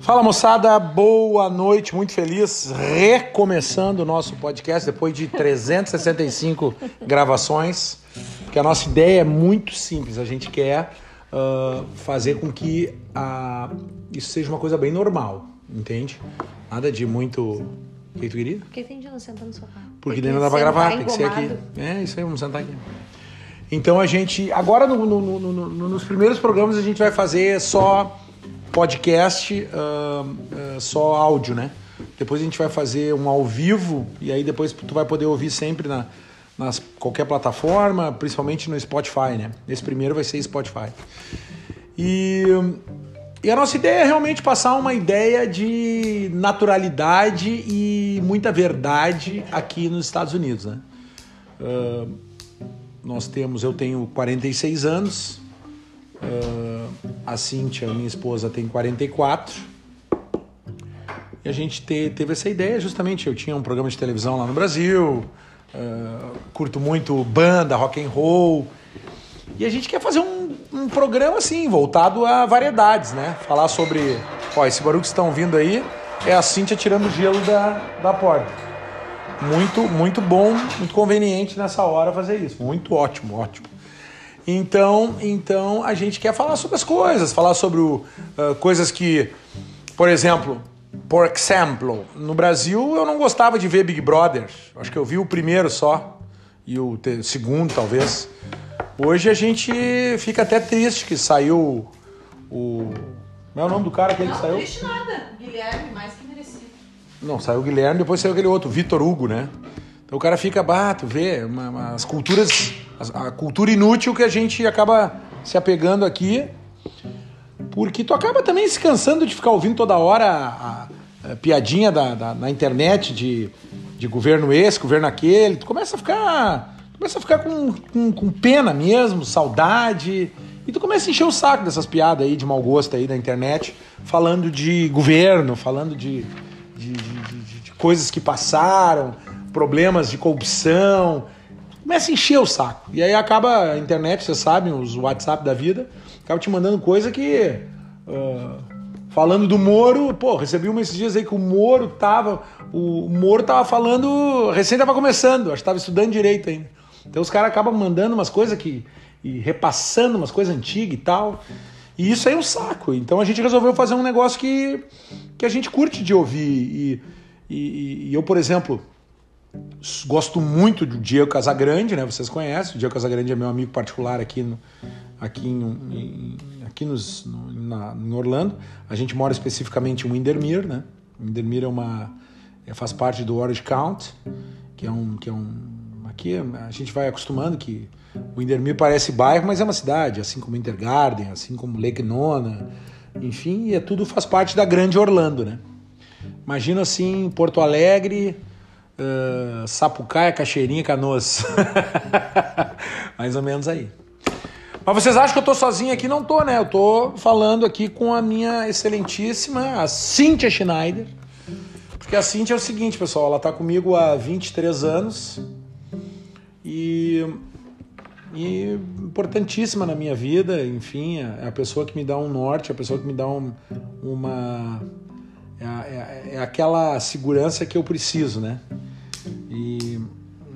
Fala moçada, boa noite, muito feliz, recomeçando o nosso podcast depois de 365 gravações, porque a nossa ideia é muito simples, a gente quer uh, fazer com que uh, isso seja uma coisa bem normal, entende? Nada de muito... O que tu queria? Por que não senta no sofá? Porque daí não dá pra gravar, tem que ser aqui. É, isso aí, vamos sentar aqui. Então a gente, agora no, no, no, nos primeiros programas a gente vai fazer só podcast, uh, uh, só áudio, né? Depois a gente vai fazer um ao vivo e aí depois tu vai poder ouvir sempre na nas, qualquer plataforma, principalmente no Spotify, né? Esse primeiro vai ser Spotify. E, e a nossa ideia é realmente passar uma ideia de naturalidade e muita verdade aqui nos Estados Unidos, né? Uh, nós temos, eu tenho 46 anos, Uh, a Cíntia, minha esposa, tem 44. E a gente te, teve essa ideia justamente. Eu tinha um programa de televisão lá no Brasil, uh, curto muito banda, rock and roll. E a gente quer fazer um, um programa assim, voltado a variedades, né? Falar sobre. Ó, esse barulho que estão ouvindo aí é a Cíntia tirando gelo da, da porta. Muito, muito bom, muito conveniente nessa hora fazer isso. Muito ótimo, ótimo. Então, então a gente quer falar sobre as coisas, falar sobre uh, coisas que, por exemplo, por exemplo, no Brasil eu não gostava de ver Big Brother. Acho que eu vi o primeiro só e o segundo talvez. Hoje a gente fica até triste que saiu o não é o nome do cara que ele não, saiu? Não, triste nada. Guilherme, mais que merecido. Não, saiu o Guilherme, depois saiu aquele outro, Vitor Hugo, né? Então o cara fica, bah, tu vê, uma, uma, as culturas, a cultura inútil que a gente acaba se apegando aqui, porque tu acaba também se cansando de ficar ouvindo toda hora a, a, a piadinha da, da, na internet de, de governo esse, governo aquele, tu começa a ficar, começa a ficar com, com, com pena mesmo, saudade, e tu começa a encher o saco dessas piadas aí de mau gosto aí da internet, falando de governo, falando de, de, de, de coisas que passaram, problemas de corrupção. Começa a encher o saco. E aí acaba a internet, vocês sabem, os WhatsApp da vida, acaba te mandando coisa que. Uh, falando do Moro, pô, recebi uma esses dias aí que o Moro tava. O Moro tava falando. Recém tava começando, acho que tava estudando direito ainda. Então os caras acabam mandando umas coisas que. e repassando umas coisas antigas e tal. E isso aí é um saco. Então a gente resolveu fazer um negócio que, que a gente curte de ouvir. E, e, e eu, por exemplo, Gosto muito do Diego Casagrande, né? Vocês conhecem. O Diego Casagrande é meu amigo particular aqui, no, aqui, em, em, aqui nos, no, na, em Orlando. A gente mora especificamente em Windermere, né? Windermere é uma, é, faz parte do Orange County, que é um, que é um aqui a gente vai acostumando que Windermere parece bairro, mas é uma cidade, assim como Intergarden, assim como Lake Nona, enfim, é tudo faz parte da grande Orlando, né? Imagina assim, Porto Alegre, uh, Sapucaia, Caxeirinha, Canoas. Mais ou menos aí. Mas vocês acham que eu tô sozinho aqui? Não tô, né? Eu tô falando aqui com a minha excelentíssima, a Cíntia Schneider. Porque a Cíntia é o seguinte, pessoal, ela tá comigo há 23 anos e, e importantíssima na minha vida, enfim, é a pessoa que me dá um norte, é a pessoa que me dá um, uma... É, é, é aquela segurança que eu preciso, né? E,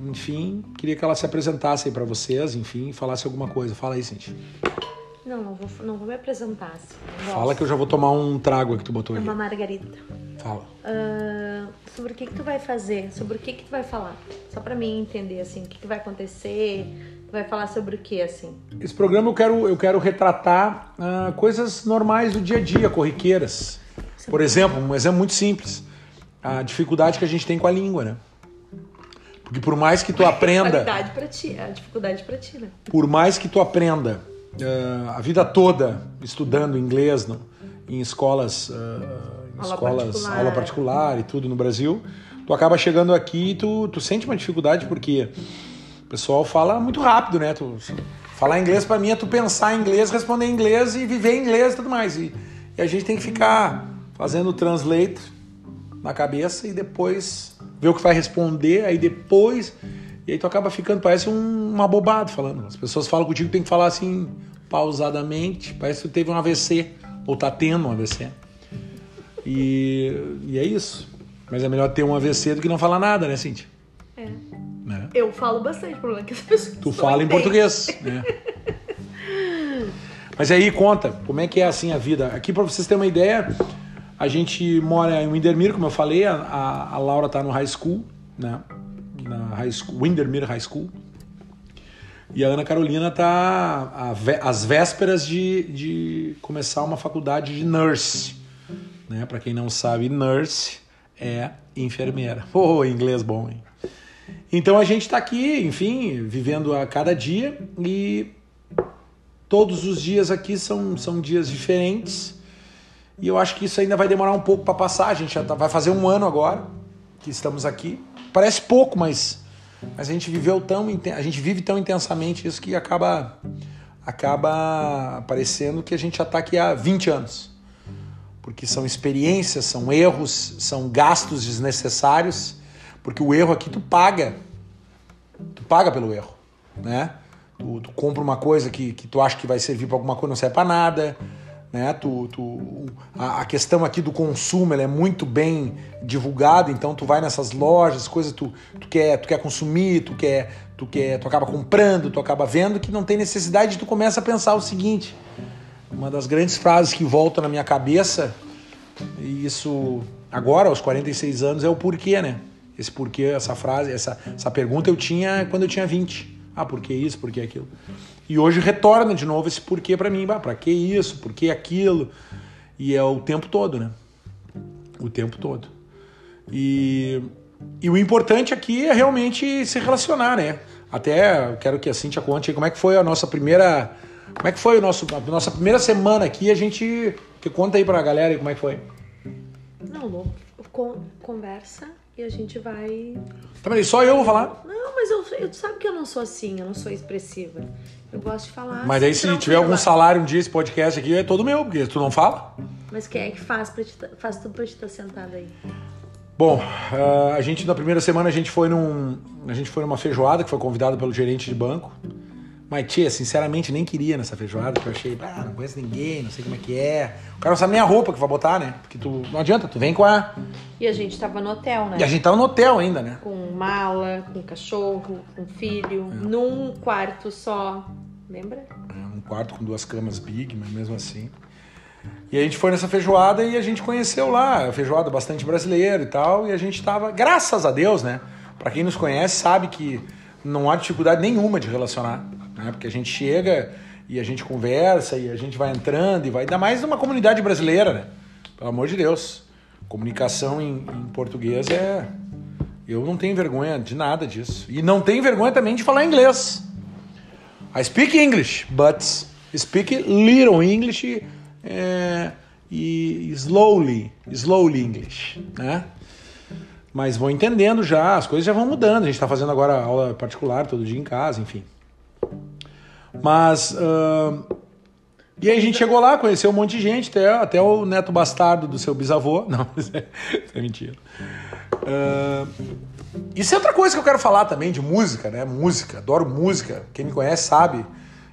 enfim, queria que ela se apresentasse aí para vocês, enfim, falasse alguma coisa. Fala aí, Cintia. Não, não vou, não vou me apresentar. Assim. Fala que eu já vou tomar um trago que tu botou é aí. Uma margarita. Fala. Uh, sobre o que que tu vai fazer? Sobre o que que tu vai falar? Só para mim entender, assim, o que que vai acontecer? Tu vai falar sobre o que, assim? Esse programa eu quero, eu quero retratar uh, coisas normais do dia a dia, corriqueiras. Por exemplo, um exemplo muito simples. A dificuldade que a gente tem com a língua, né? Porque por mais que tu aprenda. A para ti, a dificuldade para ti, né? Por mais que tu aprenda uh, a vida toda estudando inglês no, em escolas, uh, em aula escolas, particular. aula particular e tudo no Brasil, tu acaba chegando aqui e tu, tu sente uma dificuldade porque o pessoal fala muito rápido, né? Tu, falar inglês para mim é tu pensar em inglês, responder em inglês e viver em inglês e tudo mais. E, e a gente tem que ficar fazendo translate na cabeça e depois ver o que vai responder, aí depois. E aí tu acaba ficando, parece um, um abobado falando. As pessoas falam contigo, tem que falar assim, pausadamente, parece que tu teve um AVC, ou tá tendo um AVC. E, e é isso. Mas é melhor ter um AVC do que não falar nada, né, Cintia? É. Né? Eu falo bastante, o problema é que as pessoas Tu fala em português, né? Mas aí conta, como é que é assim a vida? Aqui para vocês terem uma ideia, a gente mora em Windermere, como eu falei, a, a, Laura tá no high school, né? Na high school, Windermere High School. E a Ana Carolina tá vé- às vésperas de, de começar uma faculdade de nurse. Né? Para quem não sabe, nurse é enfermeira. Oh, inglês bom, hein? Então a gente está aqui, enfim, vivendo a cada dia e todos os dias aqui são, são dias diferentes. E eu acho que isso ainda vai demorar um pouco para passar. A gente já tá- vai fazer um ano agora que estamos aqui. Parece pouco, mas, mas a gente viveu tão a gente vive tão intensamente isso que acaba acaba parecendo que a gente já está aqui há 20 anos. Porque são experiências, são erros, são gastos desnecessários, porque o erro aqui tu paga. Tu paga pelo erro, né? Tu, tu compra uma coisa que, que tu acha que vai servir para alguma coisa, não serve para nada, né? Tu, tu, a, a questão aqui do consumo é muito bem divulgada, então tu vai nessas lojas, coisas tu, tu quer, tu quer consumir, tu quer, tu quer, tu acaba comprando, tu acaba vendo que não tem necessidade, tu começa a pensar o seguinte, uma das grandes frases que volta na minha cabeça, e isso agora, aos 46 anos, é o porquê, né? Esse porquê, essa frase, essa, essa pergunta eu tinha quando eu tinha 20. Ah, por que isso, por que aquilo? E hoje retorna de novo esse porquê para mim. Bah, pra que isso, por que aquilo? E é o tempo todo, né? O tempo todo. E, e o importante aqui é realmente se relacionar, né? Até quero que a Cintia conte como é que foi a nossa primeira. Como é que foi o nosso, a nossa primeira semana aqui? A gente. Que conta aí pra galera como é que foi. Não, Lu, con- conversa e a gente vai. Tá, mas só eu vou falar. Não, mas eu, eu tu sabe que eu não sou assim, eu não sou expressiva. Eu gosto de falar. Mas aí assim, se tranquila. tiver algum salário um dia esse podcast aqui, é todo meu, porque tu não fala. Mas quem é que faz, pra te, tá- faz tudo pra te estar sentada aí? Bom, ah, a gente na primeira semana a gente foi num. A gente foi numa feijoada que foi convidado pelo gerente de banco. Mas, tia, sinceramente, nem queria nessa feijoada, porque eu achei, ah, não conheço ninguém, não sei como é que é. O cara não sabe nem a roupa que vai botar, né? Porque tu. Não adianta, tu vem com a. E a gente tava no hotel, né? E a gente tava no hotel ainda, né? Com mala, com cachorro, com filho, É. num quarto só. Lembra? Um quarto com duas camas big, mas mesmo assim. E a gente foi nessa feijoada e a gente conheceu lá, feijoada bastante brasileira e tal, e a gente tava, graças a Deus, né? Pra quem nos conhece sabe que não há dificuldade nenhuma de relacionar, né? Porque a gente chega e a gente conversa e a gente vai entrando e vai, ainda mais numa comunidade brasileira, né? Pelo amor de Deus. Comunicação em, em português é. Eu não tenho vergonha de nada disso. E não tenho vergonha também de falar inglês. I speak English, but speak little English eh, e slowly, slowly English, né? Mas vou entendendo já, as coisas já vão mudando. A gente está fazendo agora aula particular todo dia em casa, enfim. Mas ahn, e aí a gente chegou lá, conheceu um monte de gente, até, até o neto bastardo do seu bisavô. Não, é, isso é mentira. Ahn, isso é outra coisa que eu quero falar também de música, né? Música, adoro música. Quem me conhece sabe.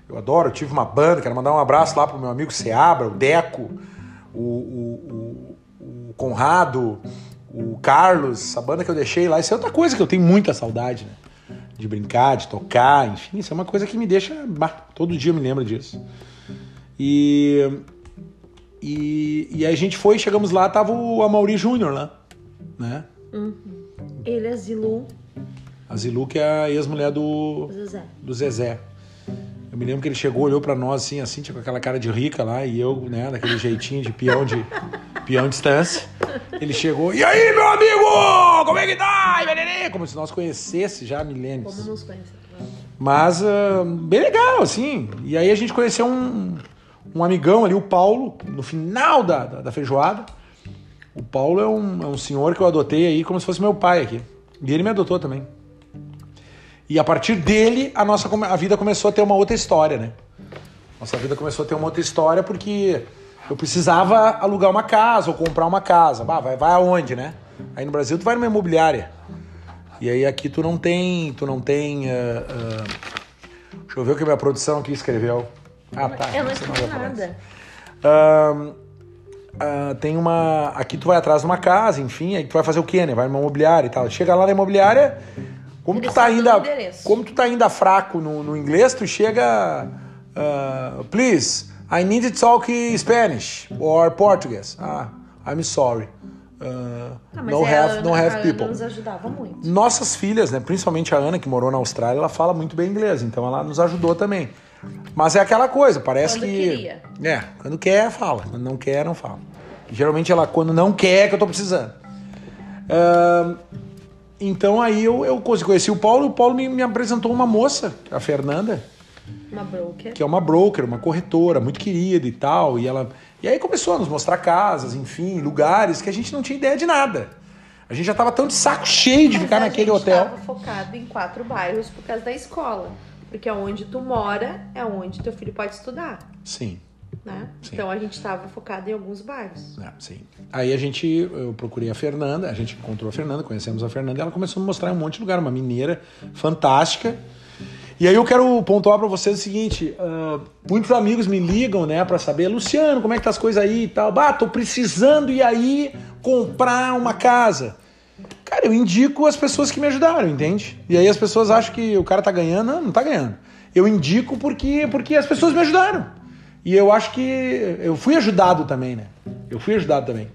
Eu adoro, eu tive uma banda, quero mandar um abraço lá pro meu amigo Seabra, o Deco, o, o, o, o Conrado, o Carlos, essa banda que eu deixei lá. Isso é outra coisa que eu tenho muita saudade, né? De brincar, de tocar, enfim, isso é uma coisa que me deixa. bah, todo dia eu me lembro disso. E, e, e a gente foi, chegamos lá, tava o Amaury Júnior lá, né? Ele é Zilu, A Zilu, que é a ex-mulher do, Zezé. do Zezé. Eu me lembro que ele chegou, olhou pra nós assim, assim, tinha com aquela cara de rica lá, e eu, né, daquele jeitinho de peão de peão de distância. Ele chegou, e aí, meu amigo? Como é que tá? Como se nós conhecesse já há milênios. Como nos conhece? Mas ah, bem legal, assim. E aí a gente conheceu um, um amigão ali, o Paulo, no final da, da, da feijoada. O Paulo é um, é um senhor que eu adotei aí como se fosse meu pai aqui. E ele me adotou também. E a partir dele, a nossa a vida começou a ter uma outra história, né? Nossa vida começou a ter uma outra história porque eu precisava alugar uma casa ou comprar uma casa. Vai, vai aonde, né? Aí no Brasil tu vai numa imobiliária. E aí aqui tu não tem, tu não tem. ah, ah, deixa eu ver o que a minha produção aqui escreveu. Ah, tá. Eu não escrevi nada. ah, tem uma. Aqui tu vai atrás de uma casa, enfim, aí tu vai fazer o quê, né? Vai numa imobiliária e tal. Chega lá na imobiliária, como tu tá ainda. Como tu tá ainda fraco no, no inglês, tu chega. ah, please, I need to talk Spanish or Portuguese. Ah, I'm sorry. Ah, Ah, mas no é, have, Ana, no a have people. nos ajudava muito. Nossas filhas, né, principalmente a Ana, que morou na Austrália, ela fala muito bem inglês, então ela nos ajudou também. Mas é aquela coisa, parece Quando que. queria. É, quando quer, fala. Quando não quer, não fala. Geralmente ela, quando não quer, é que eu tô precisando. Ahn, então aí eu, eu conheci o Paulo o Paulo me, me apresentou uma moça, a Fernanda, Uma broker. que é uma broker, uma corretora muito querida e tal. E ela. E aí começou a nos mostrar casas, enfim, lugares que a gente não tinha ideia de nada. A gente já tava tão de saco cheio de Mas ficar a naquele gente hotel. tava focado em quatro bairros por causa da escola. Porque onde tu mora é onde teu filho pode estudar, Sim. né? Sim. Então a gente tava focado em alguns bairros. É, sim. Aí a gente, eu procurei a Fernanda, a gente encontrou a Fernanda, conhecemos a Fernanda, e ela começou a me mostrar um monte de lugar, uma mineira fantástica. E aí eu quero pontuar para vocês o seguinte: ah, muitos amigos me ligam, né, para saber, Luciano, como é que tá as coisas aí e tal. Bah, tô precisando ir aí comprar uma casa. Cara, eu indico as pessoas que me ajudaram, entende? E aí as pessoas acham que o cara tá ganhando, não, não tá ganhando. Eu indico porque, porque as pessoas me ajudaram. E eu acho que eu fui ajudado também, né? Eu fui ajudado também.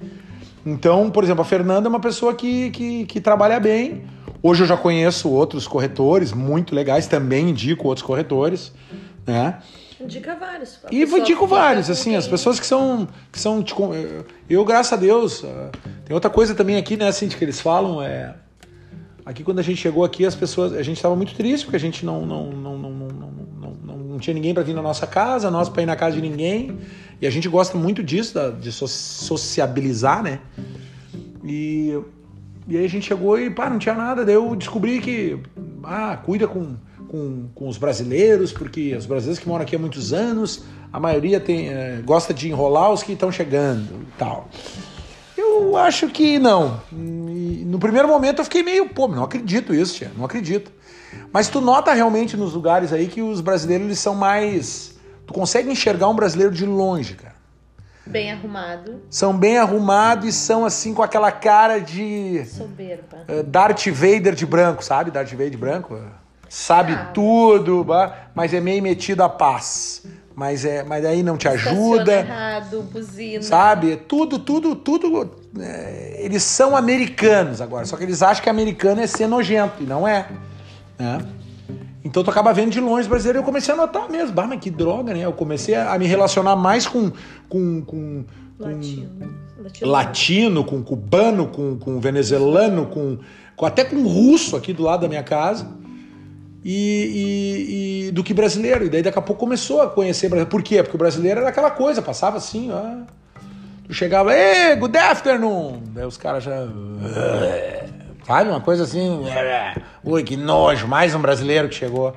Então, por exemplo, a Fernanda é uma pessoa que, que, que trabalha bem. Hoje eu já conheço outros corretores muito legais, também indico outros corretores, né? Indica vários. E indico vários, assim, quem... as pessoas que são. Que são tipo, eu, graças a Deus. Ah, tem outra coisa também aqui, né, assim, que eles falam, é. Aqui quando a gente chegou aqui, as pessoas. A gente estava muito triste, porque a gente não, não, não, não, não, não, não, não tinha ninguém para vir na nossa casa, nós para ir na casa de ninguém. E a gente gosta muito disso, de sociabilizar, né? E e aí a gente chegou e, pá, não tinha nada. Daí eu descobri que, ah, cuida com, com, com os brasileiros, porque os brasileiros que moram aqui há muitos anos, a maioria tem, eh, gosta de enrolar os que estão chegando e tal. Eu acho que não. E no primeiro momento eu fiquei meio, pô, não acredito isso, tia, não acredito. Mas tu nota realmente nos lugares aí que os brasileiros eles são mais. Tu consegue enxergar um brasileiro de longe, cara Bem arrumado, são bem arrumados e são assim com aquela cara de soberba. eh, Darth Vader de branco, sabe? Darth Vader de branco. Sabe Ah. tudo, mas é meio metido a paz. Mas é, mas aí não te ajuda, errado, buzina. sabe? Tudo, tudo, tudo. eh, eles são americanos agora, só que eles acham que americano é ser nojento e não é, né? Então tu acaba vendo de longe brasileiro e eu comecei a notar mesmo. Bah, mas que droga, né? Eu comecei a a me relacionar mais com, com, com, com Latino. Latino. latino, com cubano, com, com venezuelano, com, com até com russo aqui do lado da minha casa. E, e- e do que brasileiro. E daí daqui a pouco começou a conhecer brasileiro. Por quê? Porque o brasileiro era aquela coisa, passava assim, ó. Tu chegava, ei, good afternoon! Daí os caras já. Sabe? Uma coisa assim. Ui, que nojo, mais um brasileiro que chegou.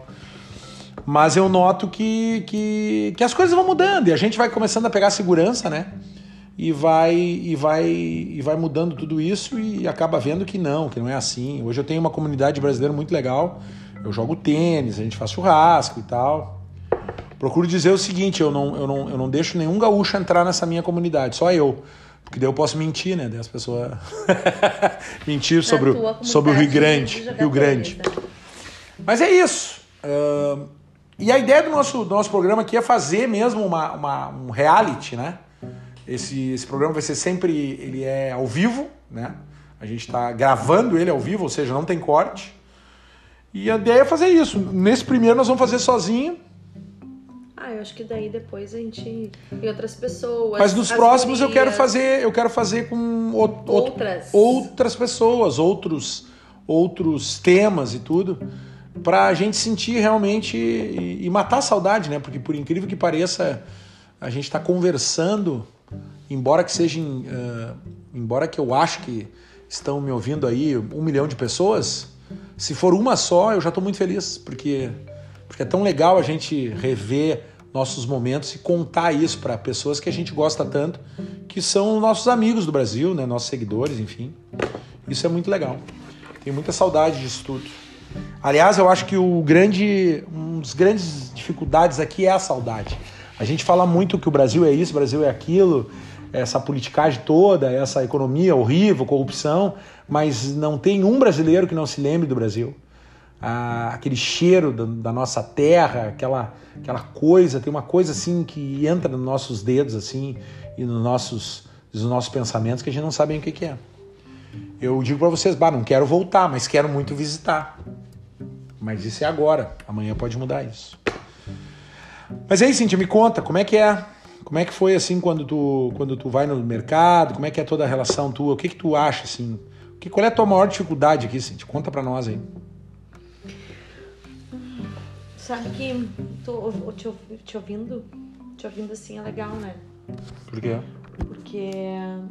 Mas eu noto que, que, que as coisas vão mudando e a gente vai começando a pegar segurança, né? E vai, e vai e vai mudando tudo isso e acaba vendo que não, que não é assim. Hoje eu tenho uma comunidade brasileira muito legal. Eu jogo tênis, a gente faz churrasco e tal. Procuro dizer o seguinte, eu não, eu não, eu não deixo nenhum gaúcho entrar nessa minha comunidade, só eu. Porque daí eu posso mentir, né? Daí as pessoas mentir sobre, o, sobre o Rio comunidade Grande. de Rio Grande. né? Mas é isso. Ahn, e a ideia do nosso, do nosso programa aqui é fazer mesmo uma, uma- um reality, né? Esse, esse programa vai ser sempre. Ele é ao vivo, né? A gente está gravando ele ao vivo, ou seja, não tem corte. E a ideia é fazer isso. Nesse primeiro nós vamos fazer sozinho, Eu acho que daí depois a gente. E outras pessoas. mas nos próximos eu quero gurias. fazer, eu quero fazer com outro- Outras. outras pessoas, outros, outros temas e tudo, para a gente sentir realmente e, e matar a saudade, né? Porque por incrível que pareça, a gente está conversando, embora que sejam, eh, embora que eu acho que estão me ouvindo aí um milhão de pessoas, se for uma só, eu já estou muito feliz, porque porque é tão legal a gente rever nossos momentos e contar isso para pessoas que a gente gosta tanto, que são nossos amigos do Brasil, né, nossos seguidores, enfim. Isso é muito legal. Tenho muita saudade disso tudo. Aliás, eu acho que o grande, um dos grandes dificuldades aqui é a saudade. A gente fala muito que o Brasil é isso, o Brasil é aquilo, essa politicagem toda, essa economia horrível, corrupção, mas não tem um brasileiro que não se lembre do Brasil. Ah, aquele cheiro da, da, nossa terra, aquela, aquela coisa, tem uma coisa assim que entra nos nossos dedos assim e nos nossos, nos nossos pensamentos que a gente não sabe o que, que é. Eu digo para vocês, bah, não quero voltar, mas quero muito visitar. Mas isso é agora, amanhã pode mudar isso. Mas aí, Cintia, me conta, como é que é? Como é que foi assim quando tu, quando tu vai no mercado? Como é que é toda a relação tua? O que que tu acha assim? Que, qual é a tua maior dificuldade aqui, Cintia? Conta para nós aí. Sabe que tô te, te ouvindo, te ouvindo assim é legal, né? Por quê? Porque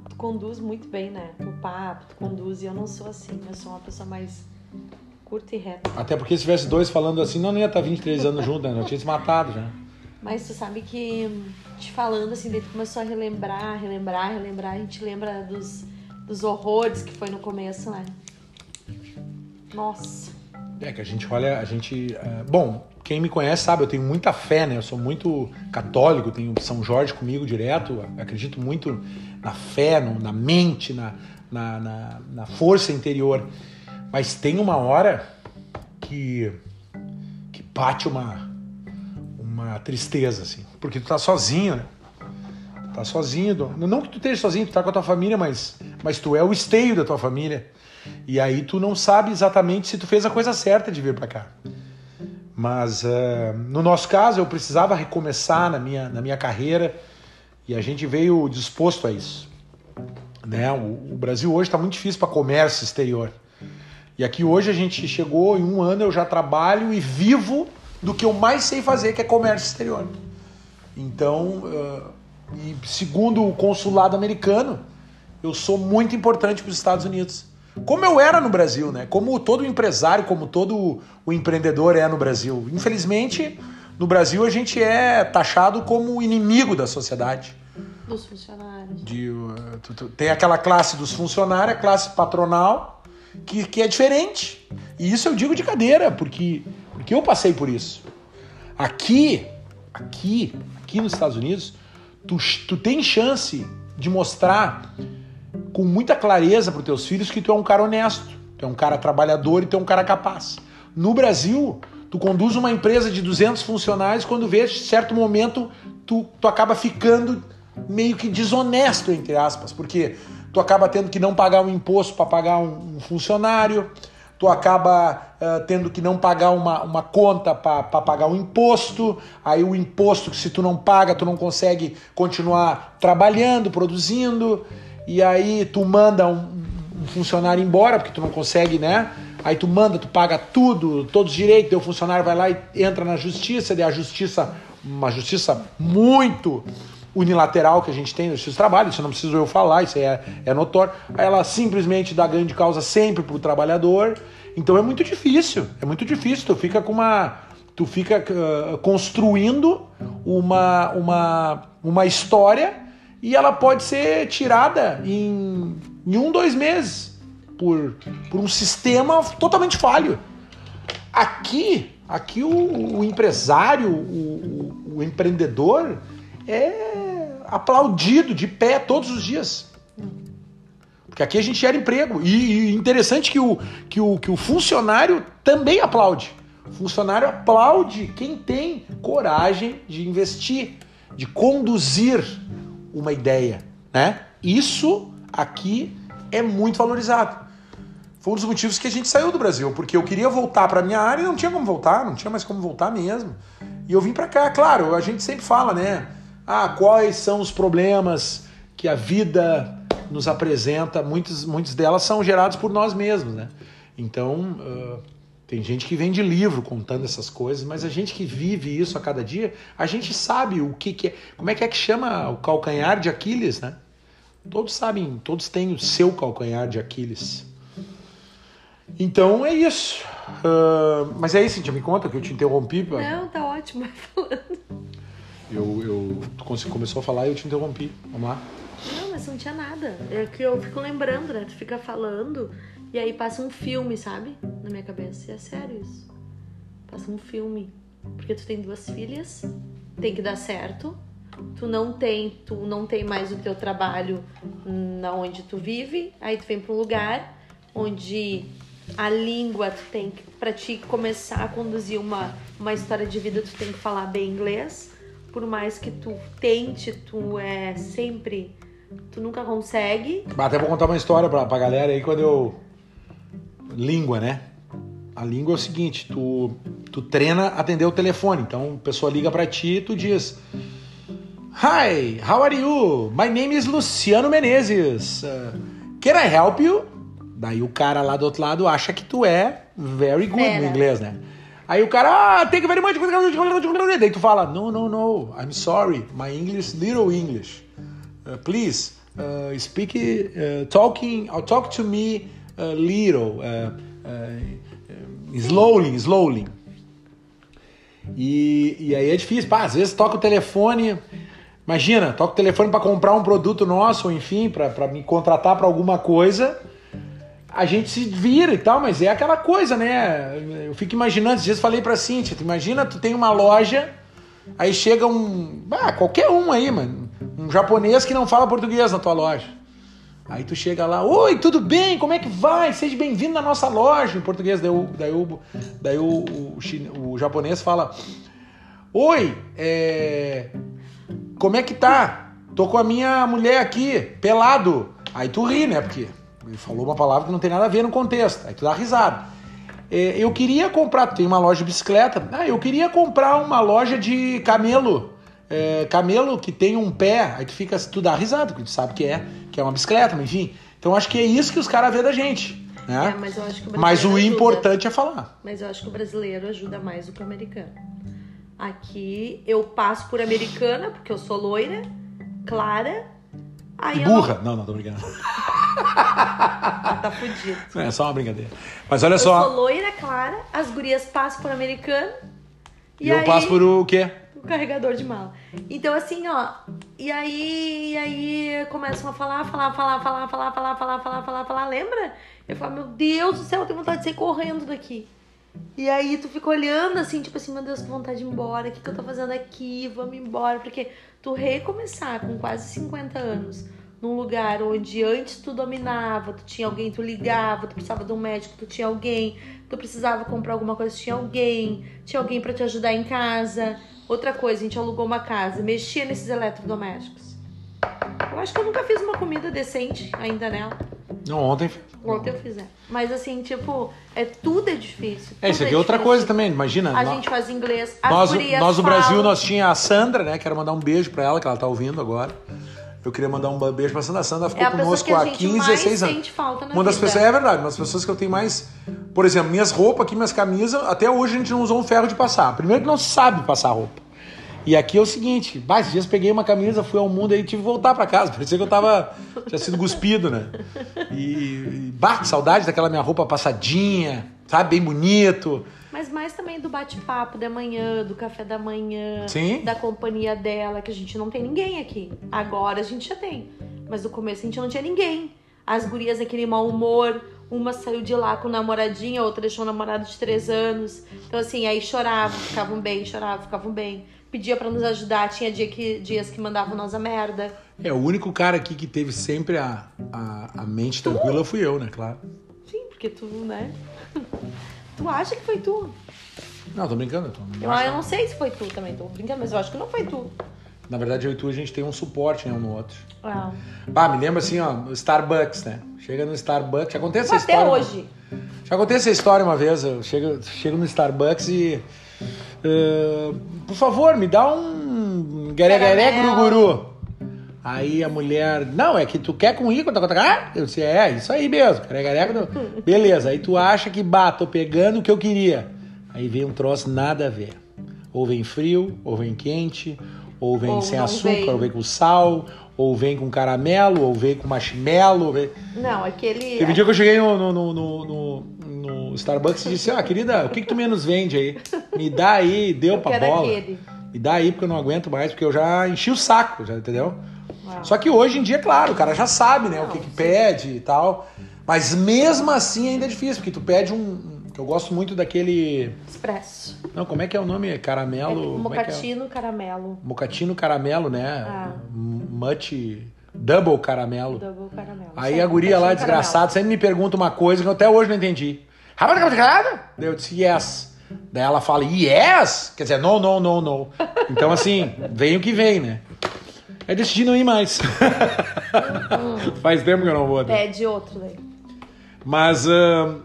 tu conduz muito bem, né? O papo, tu conduz e eu não sou assim, eu sou uma pessoa mais curta e reta. Até porque se tivesse dois falando assim, não, não ia estar 23 anos juntos, né? Eu tinha se matado já. Mas tu sabe que te falando assim, daí tu começou a relembrar, relembrar, relembrar, a gente lembra dos, dos horrores que foi no começo, né? Nossa. É que a gente olha, a gente. É, bom, quem me conhece sabe, eu tenho muita fé, né? Eu sou muito católico, tenho São Jorge comigo direto, acredito muito na fé, na mente, na, na, na, na força interior. Mas tem uma hora que, que bate uma, uma tristeza, assim. Porque tu tá sozinho, né? Tá sozinho. Não que tu esteja sozinho, tu tá com a tua família, mas, mas tu é o esteio da tua família. E aí tu não sabe exatamente se tu fez a coisa certa de vir para cá. Mas uh, no nosso caso, eu precisava recomeçar na minha, na minha carreira e a gente veio disposto a isso. Né? O, o Brasil hoje está muito difícil para comércio exterior. E aqui hoje a gente chegou, em um ano eu já trabalho e vivo do que eu mais sei fazer, que é comércio exterior. Então, uh, e segundo o consulado americano, eu sou muito importante para os Estados Unidos. Como eu era no Brasil, né? Como todo empresário, como todo o empreendedor é no Brasil. Infelizmente, no Brasil a gente é taxado como inimigo da sociedade. Dos funcionários. De, uh, tu, tu, tem aquela classe dos funcionários, a classe patronal, que, que é diferente. E isso eu digo de cadeira, porque, porque eu passei por isso. Aqui, aqui, aqui nos Estados Unidos, tu, tu tem chance de mostrar com muita clareza para os teus filhos que tu é um cara honesto, tu é um cara trabalhador e tu é um cara capaz. No Brasil, tu conduz uma empresa de 200 funcionários, quando vê certo momento tu, tu acaba ficando meio que desonesto, entre aspas, porque tu acaba tendo que não pagar um imposto para pagar um, um, funcionário, tu acaba uh, tendo que não pagar uma, uma conta para pagar um imposto, aí o imposto que se tu não paga, tu não consegue continuar trabalhando, produzindo, e aí tu manda um, um funcionário embora, porque tu não consegue, né? Aí tu manda, tu paga tudo, todos os direitos, o funcionário vai lá e entra na justiça, daí a justiça, uma justiça muito unilateral que a gente tem no justiça do trabalho, isso não preciso eu falar, isso é, é notório. Ela simplesmente dá ganho de causa sempre para o trabalhador. Então é muito difícil, é muito difícil. Tu fica com uma. Tu fica uh, construindo uma, uma, uma história e ela pode ser tirada em, em um, dois meses por, por um sistema totalmente falho. Aqui, aqui o, o empresário, o, o, o empreendedor, é aplaudido de pé todos os dias. Porque aqui a gente gera emprego. E, e interessante que o, que, o, que o funcionário também aplaude. O funcionário aplaude quem tem coragem de investir, de conduzir uma ideia. Né? Isso aqui é muito valorizado. Foi um dos motivos que a gente saiu do Brasil, porque eu queria voltar para minha área e não tinha como voltar, não tinha mais como voltar mesmo. E eu vim para cá, claro, a gente sempre fala, né? ah, quais são os problemas que a vida nos apresenta, muitos, muitos delas são gerados por nós mesmos, né? Então, uh, tem gente que vem de livro contando essas coisas, mas a gente que vive isso a cada dia, a gente sabe o que, que é, como é que é que chama o calcanhar de Aquiles, né? Todos sabem, todos têm o seu calcanhar de Aquiles. Então é isso. Uh, mas é isso, Cintia, me conta que eu te interrompi. Não, tá ótimo, vai falando. Eu, eu, tu começou a falar e eu te interrompi. Vamos lá. Não, mas não tinha nada. É que eu fico lembrando, né? Tu fica falando e aí passa um filme, sabe? Na minha cabeça. E é sério isso. Passa um filme. Porque tu tem duas filhas, tem que dar certo. tu não tem, tu não tem mais o teu trabalho na onde tu vive, aí tu vem para um lugar onde a língua tu tem que para ti começar a conduzir uma uma história de vida tu tem que falar bem inglês, por mais que tu tente, tu é sempre tu nunca consegue. Até vou contar uma história pra, pra galera aí quando eu língua, né? A língua é o seguinte, tu tu treina atender o telefone. Então, a pessoa liga para ti e tu diz: Hi, how are you? My name is Luciano Menezes. Uh, can I help you? Daí o cara lá do outro lado acha que tu é very good Pera. no inglês, né? Aí o cara, ah, thank you very much. Daí tu fala, no, no, no, I'm sorry, my English, little English. Uh, please, uh, speak, uh, talking, uh, talk to me uh, little, uh, slowly, slowly. E, e aí é difícil, pá, às vezes toca o telefone, imagina, toca o telefone para comprar um produto nosso, ou enfim, para me contratar para alguma coisa, a gente se vira e tal, mas é aquela coisa, né? Eu fico imaginando, às vezes falei pra Cintia, tu imagina, tu tem uma loja, aí chega um, ah, qualquer um aí, mano, um japonês que não fala português na tua loja. Aí tu chega lá, oi, tudo bem? Como é que vai? Seja bem-vindo na nossa loja, em português. Daí o, daí o, daí o, o, o japonês fala, oi, é... como é que tá? Tô com a minha mulher aqui, pelado. Aí tu ri, né? Porque ele falou uma palavra que não tem nada a ver no contexto. Aí tu dá risada. É, eu queria comprar, tem uma loja de bicicleta. Ah, eu queria comprar uma loja de camelo é, camelo que tem um pé, aí tu fica, tu dá risada, porque tu sabe que é, que é uma bicicleta, mas enfim. Então acho que é isso que os caras vê da gente. Né? É, mas, eu acho que o mas o ajuda. importante é falar. Mas eu acho que o brasileiro ajuda mais do que o americano. Aqui eu passo por americana, porque eu sou loira, clara. Aí e burra? Não... não, não, tô brincando. tá fudido. É só uma brincadeira. Mas olha eu só. Eu sou loira, clara, as gurias passam por americano. E, e eu passo por o quê? Carregador de mala. Então, assim, ó. E aí, e aí começam a falar, falar, falar, falar, falar, falar, falar, falar, falar, falar. Lembra? Eu falo, meu Deus do céu, eu tenho vontade de sair correndo daqui. E aí tu fica olhando assim, tipo assim, meu Deus, que vontade de ir embora, o que, que eu tô fazendo aqui? Vamos embora. Porque tu recomeçar com quase 50 anos num lugar onde antes tu dominava, tu tinha alguém, tu ligava, tu precisava de um médico, tu tinha alguém, tu precisava comprar alguma coisa, tinha alguém, tinha alguém para te ajudar em casa. Outra coisa, a gente alugou uma casa, mexia nesses eletrodomésticos. Eu acho que eu nunca fiz uma comida decente ainda nela. Não, ontem Ontem eu fiz, é. Mas assim, tipo, é tudo é difícil. É, isso aqui é, é outra coisa também, imagina. A nós, gente faz inglês, as nós, nós no Brasil, nós tinha a Sandra, né? Quero mandar um beijo pra ela, que ela tá ouvindo agora. Eu queria mandar um beijo pra Sandra. A Sandra ficou é a conosco há 15, 16 anos. Falta na uma das pessoas, é verdade, uma das pessoas que eu tenho mais. Por exemplo, minhas roupas aqui, minhas camisas, até hoje a gente não usou um ferro de passar. Primeiro que não sabe passar roupa. E aqui é o seguinte, bah, esses dias peguei uma camisa, fui ao mundo e tive que voltar para casa. Parecia que eu tava. tinha sido cuspido, né? E. Bah, saudade daquela minha roupa passadinha, sabe? Bem bonito. Mas mais também do bate-papo da manhã, do café da manhã, Sim. da companhia dela, que a gente não tem ninguém aqui. Agora a gente já tem. Mas no começo a gente não tinha ninguém. As gurias aquele mau humor, uma saiu de lá com namoradinha, outra deixou um namorado de três anos. Então, assim, aí choravam, ficavam bem, choravam, ficavam bem pedia para nos ajudar, tinha dia que, dias que mandavam nós a merda. É, o único cara aqui que teve sempre a, a, a mente tu? tranquila fui eu, né? Claro. Sim, porque tu, né? Tu acha que foi tu? Não, tô brincando. Tô eu, eu não sei se foi tu também, tô brincando, mas eu acho que não foi tu. Na verdade, eu e tu, a gente tem um suporte né, um no outro. Ah. Bah, me lembra assim, ó, Starbucks, né? Chega no Starbucks, já acontece essa história. Até hoje. Já acontece essa história uma vez, eu chego, chego no Starbucks e Uh, por favor, me dá um gueré guruguru. Aí a mulher, não, é que tu quer com ícone, tá, tá. eu disse, é, isso aí mesmo, beleza. Aí tu acha que, bah, tô pegando o que eu queria. Aí vem um troço nada a ver. Ou vem frio, ou vem quente, ou vem ou sem açúcar, ou vem com sal, ou vem com caramelo, ou vem com marshmallow. Vem... Não, aquele. Teve um dia que eu cheguei no, no, no, no no Starbucks e disse: Ah, querida, o que, que tu menos vende aí? Me dá aí, deu eu pra bola. Aquele. Me dá aí, porque eu não aguento mais, porque eu já enchi o saco, já entendeu? Uau. Só que hoje em dia, claro, o cara já sabe, né, não, o que, que pede e tal. Mas mesmo assim ainda é difícil, porque tu pede um. Eu gosto muito daquele. Expresso. Não, como é que é o nome? É Caramelo. é que é? mocatino caramelo. Mocatino caramelo, né? Ah. Much. Double caramelo. Double caramelo. Aí Sim, a guria lá, desgraçada, sempre me pergunta uma coisa que eu até hoje não entendi. Daí Eu disse yes. Daí ela fala yes? Quer dizer, no, no, no, no. Então, assim, vem o que vem, né? Aí decidi não ir mais. Faz tempo que eu não vou. né? Pede outro daí. Mas ahn,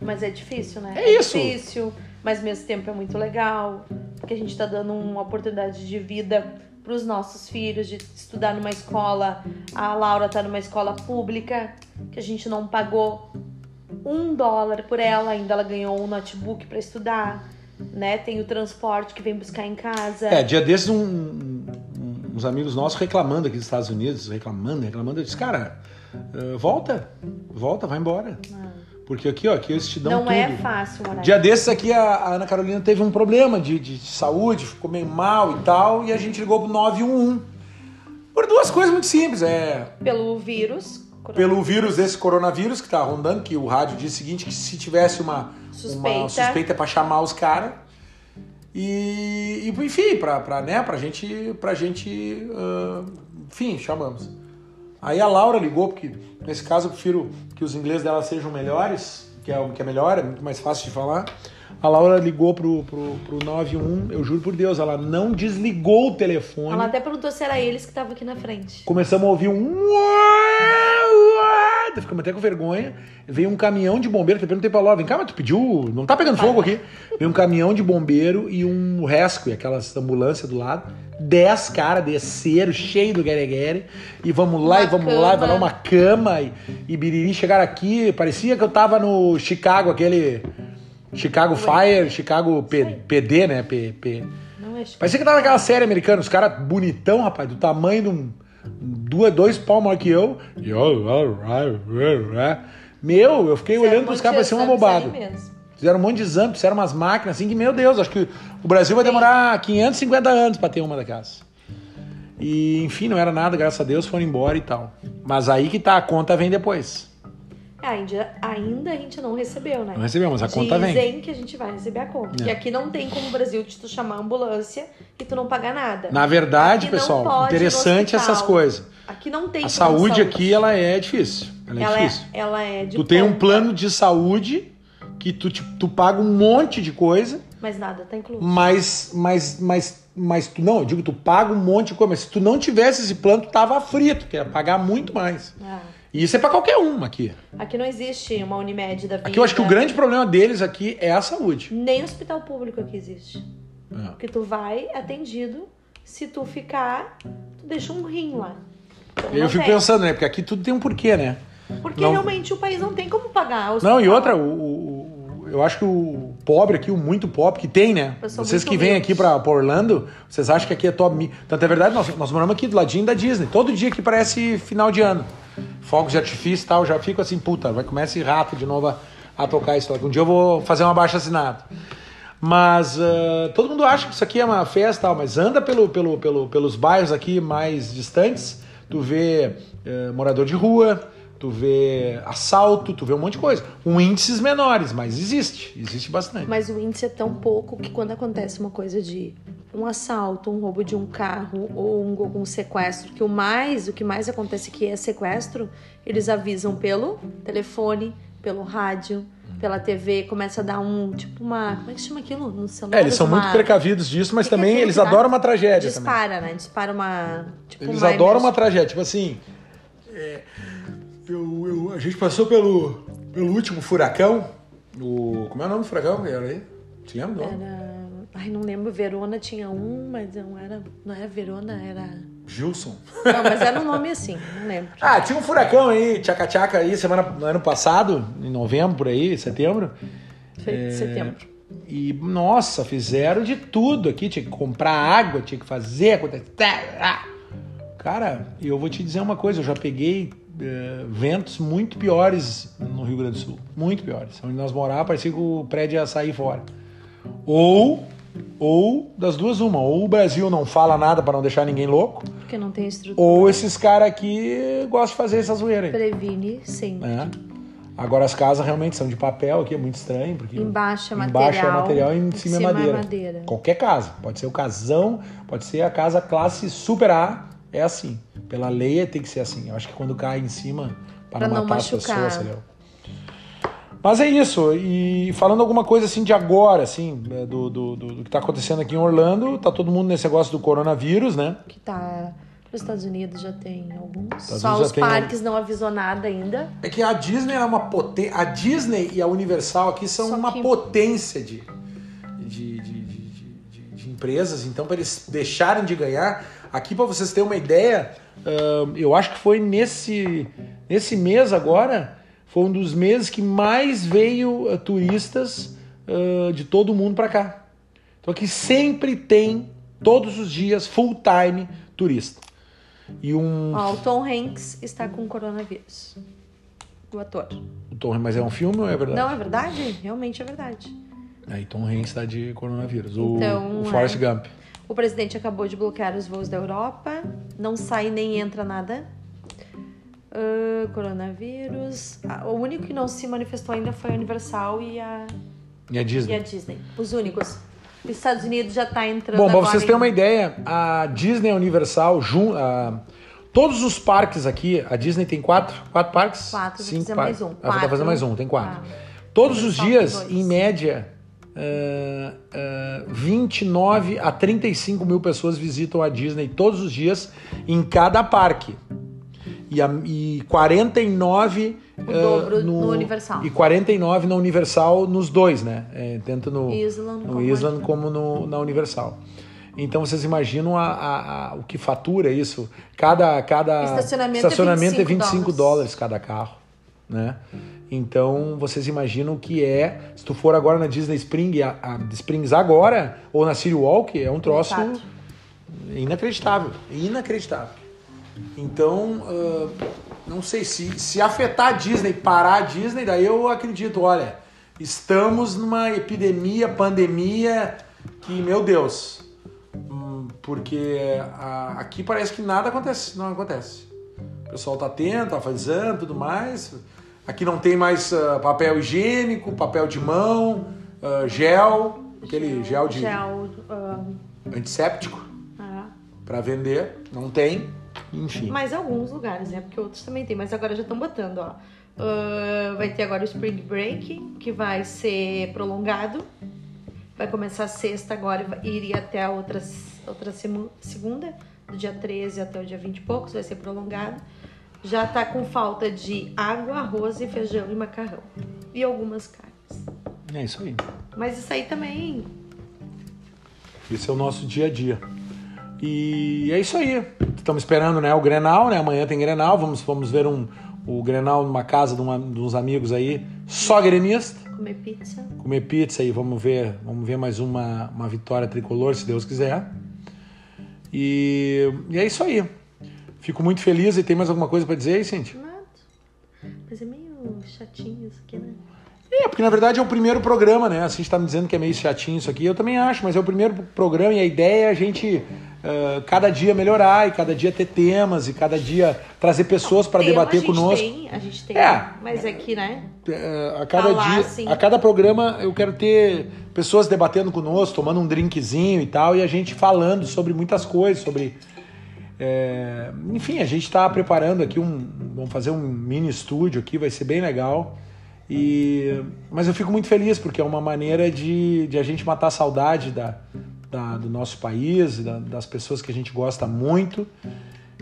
Mas é difícil, né? É isso. difícil, mas ao mesmo tempo é muito legal. Porque a gente tá dando uma oportunidade de vida pros nossos filhos, de estudar numa escola. A Laura tá numa escola pública, que a gente não pagou um dólar por ela, ainda ela ganhou um notebook pra estudar. Né? Tem o transporte que vem buscar em casa. É, dia desses um- uns amigos nossos reclamando aqui dos Estados Unidos, reclamando, reclamando. Eu disse, cara, eh, volta, volta, vai embora. Porque aqui, ó, aqui eles te dão não tudo. é fácil morar Dia desses aqui, a, a Ana Carolina teve um problema de, de saúde, ficou meio mal e tal, e a gente ligou pro 911. Por duas coisas muito simples. É pelo vírus. pelo vírus desse coronavírus que tá rondando, que o rádio diz o seguinte, que se tivesse uma Suspeita. uma suspeita para chamar os caras. E, e, enfim, pra, pra, né, pra gente, pra gente, ah, enfim, chamamos. Aí a Laura ligou, porque nesse caso eu prefiro que os ingleses dela sejam melhores, que é o que é melhor, é muito mais fácil de falar. A Laura ligou pro, pro, pro 91, eu juro por Deus, ela não desligou o telefone. Ela até perguntou se era eles que estavam aqui na frente. Começamos a ouvir um. Uá. Ficamos até com vergonha. Veio um caminhão de bombeiro. Eu perguntei pra Laura: vem cá, mas tu pediu. Não tá pegando fogo aqui. Veio um caminhão de bombeiro e um rescue, aquelas ambulâncias do lado. Dez caras desceram, cheio do guerre E vamos lá, Uma e vamos lá, e vai lá cama. uma cama. E, e biriri chegaram aqui. Parecia que eu tava no Chicago, aquele. Chicago Fire, Chicago P- PD, né? P, P, Não é Parecia que tava naquela série americana, os caras bonitão, rapaz, do tamanho de um. Duas, dois pau maior que eu. Meu, eu fiquei olhando pros caras, parecia uma bobada. Fizeram um monte de exame, fizeram umas máquinas assim que, meu Deus, acho que o Brasil vai demorar 550 anos pra ter uma daquelas. E, enfim, não era nada, graças a Deus, foram embora e tal. Mas aí que tá, a conta vem depois. É, ainda, ainda a gente não recebeu, né? Não recebemos, a conta vem. Dizem que a gente vai receber a conta. É. E aqui não tem como o Brasil de tu chamar a ambulância e tu não pagar nada. Na verdade, Aqui pessoal, interessante essas coisas. Aqui não tem A plano de saúde aqui, ela é difícil. Ela é ela é, difícil. ela é de Tu tem um plano de saúde que tu, tipo, tu paga um monte de coisa, Mas nada tá incluso. mas, mas, mas, mas tu não, eu digo, tu paga um monte de coisa, mas se tu não tivesse esse plano, tu tava frito, que ia pagar muito mais. Ah, E isso é pra qualquer um aqui. aqui não existe uma Unimed da vida. Aqui eu acho que o grande problema deles aqui é a saúde. Nem hospital público aqui existe. É. Porque tu vai atendido, se tu ficar, tu deixa um rim lá. Então, Eu fico tem. pensando, né? Porque aqui tudo tem um porquê, né? Porque não- realmente o país não tem como pagar. Não, e outra, o, o- eu acho que o pobre aqui, o muito pobre, que tem, né? Vocês que vêm aqui pra, pra Orlando, vocês acham que aqui é top. Tanto é verdade, nós, nós moramos aqui do ladinho da Disney. Todo dia aqui parece final de ano. Fogos de artifício e tal, já fico assim, puta, vai começar esse de novo a, a tocar isso. Um dia eu vou fazer uma baixa assinada. Mas ah, todo mundo acha que isso aqui é uma festa tal, mas anda pelo, pelo, pelo, pelos bairros aqui mais distantes, tu vê eh, morador de rua, tu vê assalto, tu vê um monte de coisa. Com índices menores, mas existe, existe bastante. Mas o índice é tão pouco que quando acontece uma coisa de um assalto, um roubo de um carro ou um, algum sequestro, que o mais, o que mais acontece aqui é sequestro, eles avisam pelo telefone, pelo rádio, pela TV, começa a dar um, tipo uma, como é que chama aquilo no celular? É, eles são Uma- muito precavidos disso, mas Que que também eles que dá? adoram uma tragédia também. Dispara, né? Dispara uma, tipo Eles uma adoram uma emergência. tragédia. Tipo assim, é, a gente passou pelo, pelo último furacão. O, como é o nome do furacão que era aí? Te lembra? Era, ai, não lembro, Verona tinha um, mas não era, não era Verona, era Gilson. Não, mas era um nome assim, não lembro. Ah, tinha um furacão aí, tchaca-tchaca aí, semana, ano passado, em novembro, por aí, setembro. Foi É. setembro. E, nossa, fizeram de tudo aqui. Tinha que comprar água, tinha que fazer. acontecer. Cara, eu vou te dizer uma coisa: eu já peguei eh, ventos muito piores no Rio Grande do Sul. Muito piores. Onde nós morávamos, parecia que o prédio ia sair fora. Ou, ou das duas, uma. Ou o Brasil não fala nada para não deixar ninguém louco. Porque não tem estrutura. Ou esses caras aqui gostam de fazer essa zoeira aí. Previne sempre. né? Agora as casas realmente são de papel, aqui é muito estranho, porque Embaixo é embaixo material, é material e em em cima, é é madeira. madeira. Qualquer casa, pode ser o casão, pode ser a casa classe super A, é assim. Pela lei tem que ser assim. Eu acho que quando cai em cima, para Pra matar as pessoas, entendeu? Mas é isso, e falando alguma coisa assim de agora, assim, né, do, do, do, do que tá acontecendo aqui em Orlando, tá todo mundo nesse negócio do coronavírus, né? Que tá. Nos Estados Unidos já tem alguns. Estados Só Unidos os tem parques não avisou nada ainda. É que a Disney é uma potência. A Disney e a Universal aqui são Só uma que- potência de, de, de, de, de- de- de empresas. Então, para eles deixarem de ganhar, aqui para vocês terem uma ideia, ahn, eu acho que foi nesse, nesse mês agora, foi um dos meses que mais veio ah, turistas ah, de todo mundo para cá. Então aqui sempre tem, todos os dias, full time turista. E um. Ó, o Tom Hanks está com coronavírus. O ator. o Tom- Mas é um filme ou é verdade? Não, é verdade? Realmente é verdade. Aí Tom Hanks está de coronavírus. O, Então, o Forrest é. Gump. O presidente acabou de bloquear os voos da Europa. Não sai nem entra nada. Ah, coronavírus. Ah, o único que não se manifestou ainda foi a Universal e a, E a e Disney. a Disney. Os únicos. Os Estados Unidos já tá entrando Bom, para vocês em- terem uma ideia, a Disney e a Universal, jun, a- todos os parques aqui, a Disney tem quatro, quatro parques? Quatro, Cinco mais um. Ah, vai Quatro. fazer mais um, tem quatro. Ah. Todos os dias, em média, ah, ah, 29 a 35 mil pessoas visitam a Disney todos os dias em cada parque. E, a, e 49 O ah, dobro no Universal. E 49 na Universal nos dois, né? É, tanto no, Island no como Island como no, na Universal. Então vocês imaginam a, a- a- o que fatura isso? Cada, cada Estacionamento é estacionamento é 25 25 dólares cada carro, né? Então vocês imaginam que é, se tu for agora na Disney Spring, a, a Springs agora, ou na City Walk, é um troço inacreditável, inacreditável. Então, ah, não sei se se afetar a Disney, parar a Disney, daí eu acredito, olha, estamos numa epidemia, pandemia que, meu Deus, hum, porque ah, aqui parece que nada acontece, não acontece. O pessoal tá atento, tá fazendo, tudo mais. Aqui não tem mais ah, papel higiênico, papel de mão, ah, gel, aquele gel de Gel. ah, antisséptico ah. para vender, não tem, enfim. Mas alguns lugares, né? Porque outros também tem. Mas agora já estão botando, ó. Vai ter agora o Spring Break, que vai ser prolongado. Vai começar sexta agora e iria até a outra, outra segunda, do dia 13 até o dia 20 e poucos, vai ser prolongado. Já tá com falta de água, arroz e feijão e macarrão. E algumas carnes. É isso aí. Mas isso aí também. Esse é o nosso dia a dia. E é isso aí. Estamos esperando né, o Grenal, né? Amanhã tem Grenal. Vamos, vamos ver um, o Grenal numa casa de, uma, de uns amigos aí, só gremista. Comer pizza. Comer pizza e vamos ver, vamos ver mais uma, uma vitória tricolor, se Deus quiser. E, e é isso aí. Fico muito feliz. E tem mais alguma coisa para dizer aí, Cintia? Nada. Mas é meio chatinho isso aqui, né? É, porque na verdade é o primeiro programa, né? A gente tá me dizendo que é meio chatinho isso aqui. Eu também acho, mas é o primeiro programa e a ideia é a gente ah, cada dia melhorar e cada dia ter temas e cada dia trazer pessoas para debater a gente conosco. Tem, a gente tem. É. Mas aqui, né? É, a cada Falar, dia, assim. a cada programa eu quero ter pessoas debatendo conosco, tomando um drinkzinho e tal, e a gente falando sobre muitas coisas, sobre é, enfim, a gente está preparando aqui um, vamos fazer um mini estúdio aqui, vai ser bem legal. E mas eu fico muito feliz porque é uma maneira de, de a gente matar a saudade da, da- do nosso país, da- das pessoas que a gente gosta muito.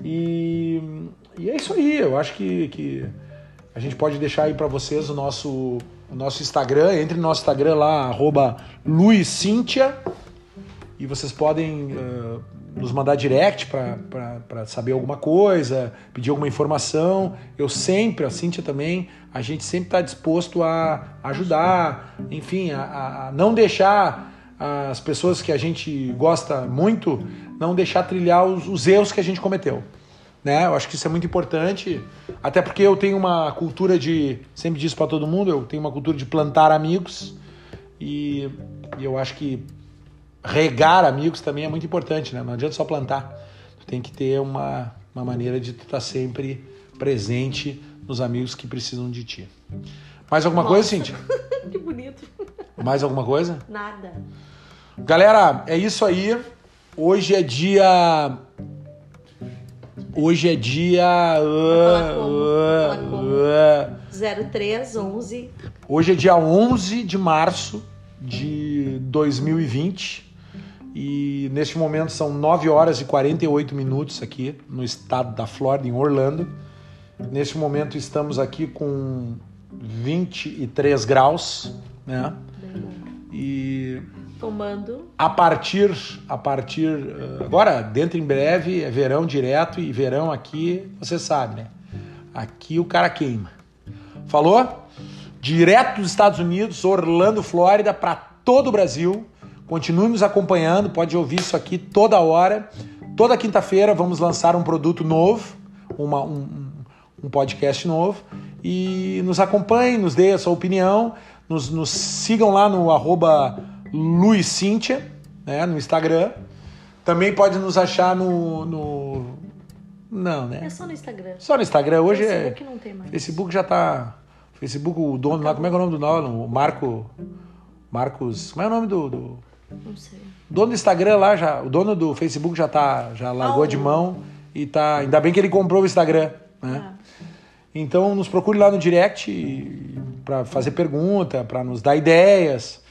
E, e é isso aí. Eu acho que, que a gente pode deixar aí para vocês o nosso, o nosso Instagram. Entre no nosso Instagram lá, arroba. E vocês podem eh, nos mandar direct para saber alguma coisa, pedir alguma informação. Eu sempre, a Cíntia também, a gente sempre está disposto a ajudar, enfim, a- a, não deixar as pessoas que a gente gosta muito, não deixar trilhar os, os erros que a gente cometeu. Né? Eu acho que isso é muito importante, até porque eu tenho uma cultura de, sempre disse para todo mundo, eu tenho uma cultura de plantar amigos e, e eu acho que regar amigos também é muito importante, né? Não adianta só plantar. Tu tem que ter uma, uma maneira de tu estar sempre presente nos amigos que precisam de ti. Mais alguma Nossa. coisa, Cintia? que bonito. Mais alguma coisa? Nada. Galera, é isso aí. Hoje é dia. Hoje é dia. como? uh, 03 11 Hoje é dia 11 de março de 2020 e neste momento são 9 horas e 48 minutos aqui no estado da Flórida, em Orlando. Neste momento estamos aqui com 23 graus, né? E tomando. a partir a partir eh, agora dentro em breve é verão direto e verão aqui você sabe né? Aqui o cara queima. Falou? Direto dos Estados Unidos Orlando Flórida para todo o Brasil continue nos acompanhando pode ouvir isso aqui toda hora toda quinta-feira vamos lançar um produto novo uma, um, um- podcast novo e nos acompanhem, nos dê a sua opinião, nos, nos sigam lá no arroba né, no Instagram. Também pode nos achar no, no- Não, né? é só no Instagram. Só no Instagram. Hoje é. Facebook não tem mais. Facebook já tá. Facebook, o dono lá, como é que é o nome do dono? O Marco. Marcos. Como é o nome do. do... Não sei. O dono do Instagram lá já, o dono do Facebook já tá, já largou Ah, de o- mão e tá, ainda bem que ele comprou o Instagram, né? Ah, Então nos procure lá no direct para fazer pergunta, para nos dar ideias.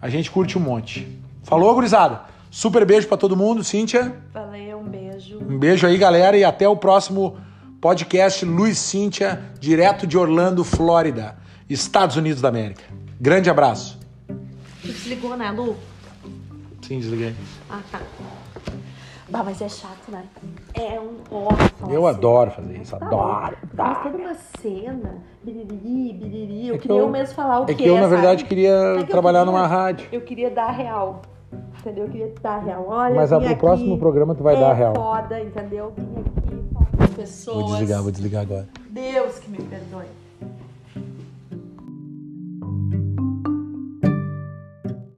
A gente curte um monte. Falou, gurizada? Super beijo para todo mundo, Cíntia. valeu, um beijo. Um beijo aí, galera, e até o próximo podcast Luiz Cíntia, direto de Orlando, Flórida, Estados Unidos da América. Grande abraço. Tu desligou, né, Lu? Sim, desliguei. Ah, tá. Bah, mas é chato, né? É um ó, falar Eu assim. adoro fazer isso, Tá adoro. Mas toda uma cena, biriri, biriri. Eu É que queria eu- eu mesmo falar o É que que eu, na sabe? verdade, queria É que eu trabalhar queria- numa rádio. Eu queria dar a real. Entendeu? Eu queria dar a real. Olha, Mas ah, pro aqui, próximo programa tu vai é dar a real. foda, entendeu? Vim aqui as pessoas. Vou desligar, vou desligar agora. Deus que me perdoe.